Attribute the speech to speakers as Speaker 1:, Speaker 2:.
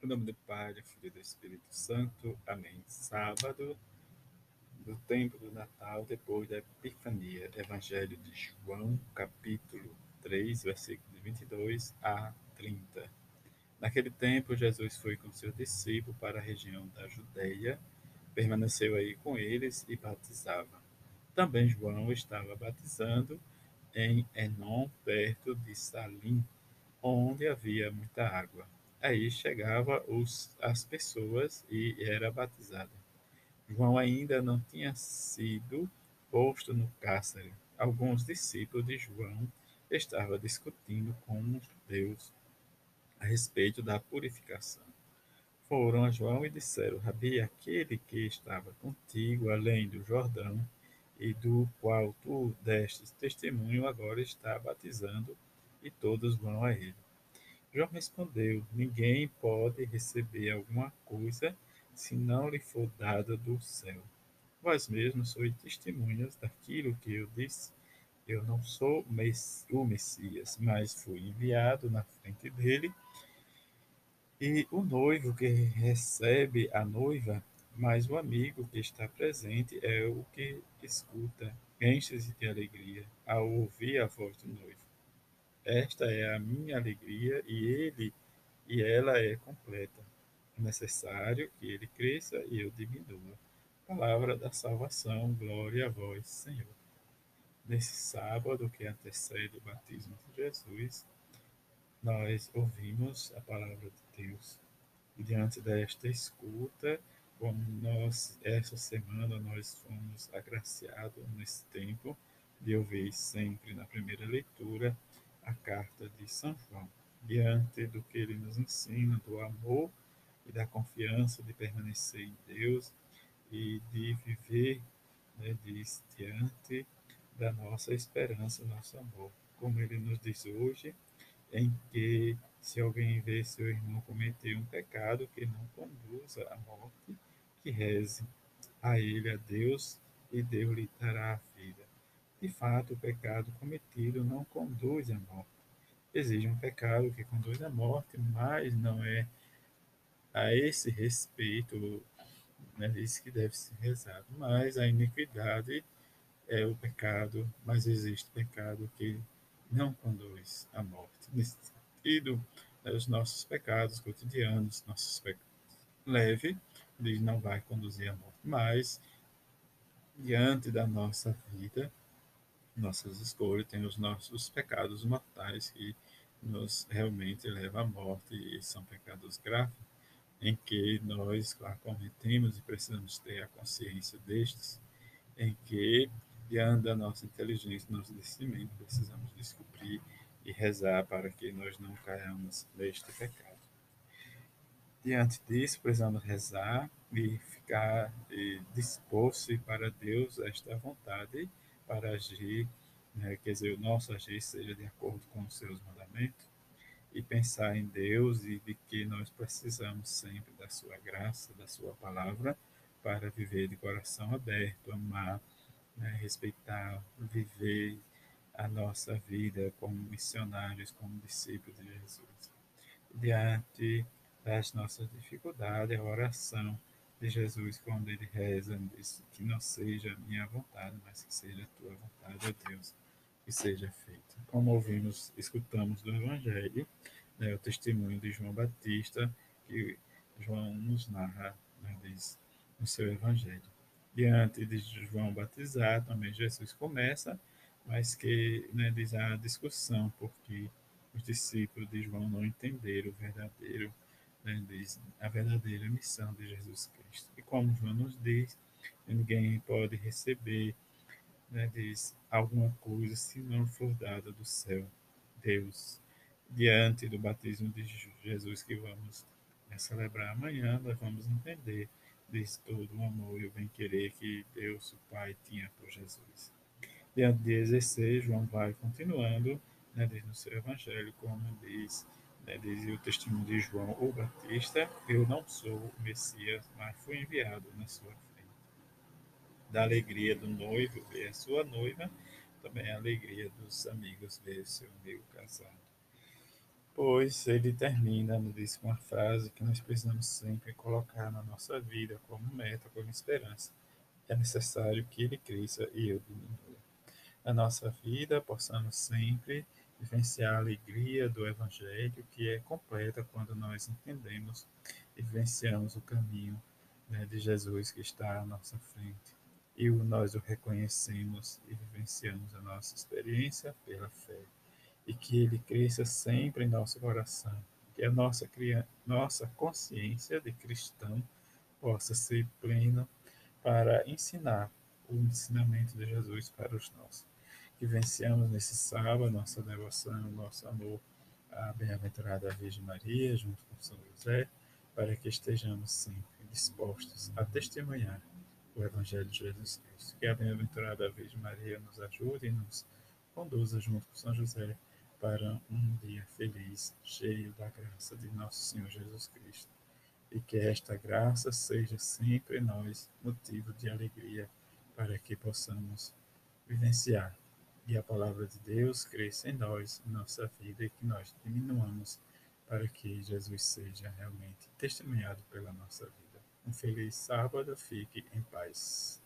Speaker 1: Em nome do Pai, do Filho e do Espírito Santo. Amém. Sábado do tempo do Natal, depois da Epifania. Evangelho de João, capítulo 3, versículos de 22 a 30. Naquele tempo, Jesus foi com seus discípulos para a região da Judeia, permaneceu aí com eles e batizava. Também João estava batizando em Enon, perto de Salim, onde havia muita água Aí chegava os, as pessoas e era batizado. João ainda não tinha sido posto no cárcere. Alguns discípulos de João estavam discutindo com os judeus a respeito da purificação. Foram a João e disseram: Rabi, aquele que estava contigo além do Jordão e do qual tu destes testemunho, agora está batizando e todos vão a ele. João respondeu: Ninguém pode receber alguma coisa se não lhe for dada do céu. Vós mesmos sois testemunhas daquilo que eu disse. Eu não sou o Messias, mas fui enviado na frente dele. E o noivo que recebe a noiva, mas o amigo que está presente é o que escuta, enche-se de alegria ao ouvir a voz do noivo. Esta é a minha alegria e ele e ela é completa. É necessário que ele cresça e eu diminua. Palavra da salvação, glória a vós, Senhor. Nesse sábado que antecede o batismo de Jesus, nós ouvimos a palavra de Deus. E diante desta escuta, como nós, essa semana, nós fomos agraciados nesse tempo de ouvir sempre na primeira leitura a carta de São João, diante do que ele nos ensina, do amor e da confiança de permanecer em Deus e de viver, né, diz, diante da nossa esperança, nosso amor. Como ele nos diz hoje, em que se alguém vê seu irmão cometer um pecado que não conduza à morte, que reze a ele, a Deus, e Deus lhe dará a vida. De fato, o pecado cometido não conduz à morte. Exige um pecado que conduz à morte, mas não é a esse respeito, né, isso que deve ser rezado. Mas a iniquidade é o pecado, mas existe pecado que não conduz à morte. Nesse sentido, né, os nossos pecados cotidianos, nossos pecados leve, ele não vai conduzir à morte, mas diante da nossa vida, nossas escolhas, tem os nossos pecados mortais que nos realmente levam à morte e são pecados graves em que nós cometemos e precisamos ter a consciência destes, em que diante da nossa inteligência, nosso discernimento, precisamos descobrir e rezar para que nós não caiamos neste pecado. Diante disso, precisamos rezar e ficar disposto para Deus esta vontade para agir, né, quer dizer, o nosso agir seja de acordo com os seus mandamentos, e pensar em Deus e de que nós precisamos sempre da sua graça, da sua palavra, para viver de coração aberto, amar, né, respeitar, viver a nossa vida como missionários, como discípulos de Jesus. Diante das nossas dificuldades, a oração de Jesus quando ele reza, diz que não seja a minha vontade, mas que seja a tua vontade, ó Deus, que seja feita. Como ouvimos, escutamos do Evangelho, né, o testemunho de João Batista, que João nos narra, né, diz, no seu Evangelho. Diante de João batizar, também Jesus começa, mas que né, diz a discussão, porque os discípulos de João não entenderam o verdadeiro a verdadeira missão de Jesus Cristo. E como João nos diz, ninguém pode receber, né, diz, alguma coisa se não for dada do céu. Deus, diante do batismo de Jesus que vamos né, celebrar amanhã, nós vamos entender diz todo o amor e o bem-querer que Deus, o Pai, tinha por Jesus. Diante de exercer, João vai continuando, né, diz no seu evangelho, como diz né, dizia o testemunho de João o Batista, eu não sou o Messias, mas fui enviado na sua frente. Da alegria do noivo ver a sua noiva, também a alegria dos amigos ver seu amigo casado. depois ele termina, nos diz uma frase que nós precisamos sempre colocar na nossa vida como meta, como esperança. É necessário que ele cresça e eu diminua. Na nossa vida, possamos sempre vivenciar a alegria do Evangelho, que é completa quando nós entendemos e vivenciamos o caminho né, de Jesus que está à nossa frente. E nós o reconhecemos e vivenciamos a nossa experiência pela fé. E que ele cresça sempre em nosso coração. Que a nossa, nossa consciência de cristão possa ser plena para ensinar o ensinamento de Jesus para os nossos que venciamos nesse sábado, nossa devoção, nosso amor à bem-aventurada Virgem Maria, junto com São José, para que estejamos sempre dispostos a testemunhar o Evangelho de Jesus Cristo. Que a bem-aventurada Virgem Maria nos ajude e nos conduza junto com São José para um dia feliz, cheio da graça de nosso Senhor Jesus Cristo. E que esta graça seja sempre nós motivo de alegria para que possamos vivenciar e a palavra de Deus cresça em nós, em nossa vida, e que nós diminuamos para que Jesus seja realmente testemunhado pela nossa vida. Um feliz sábado, fique em paz.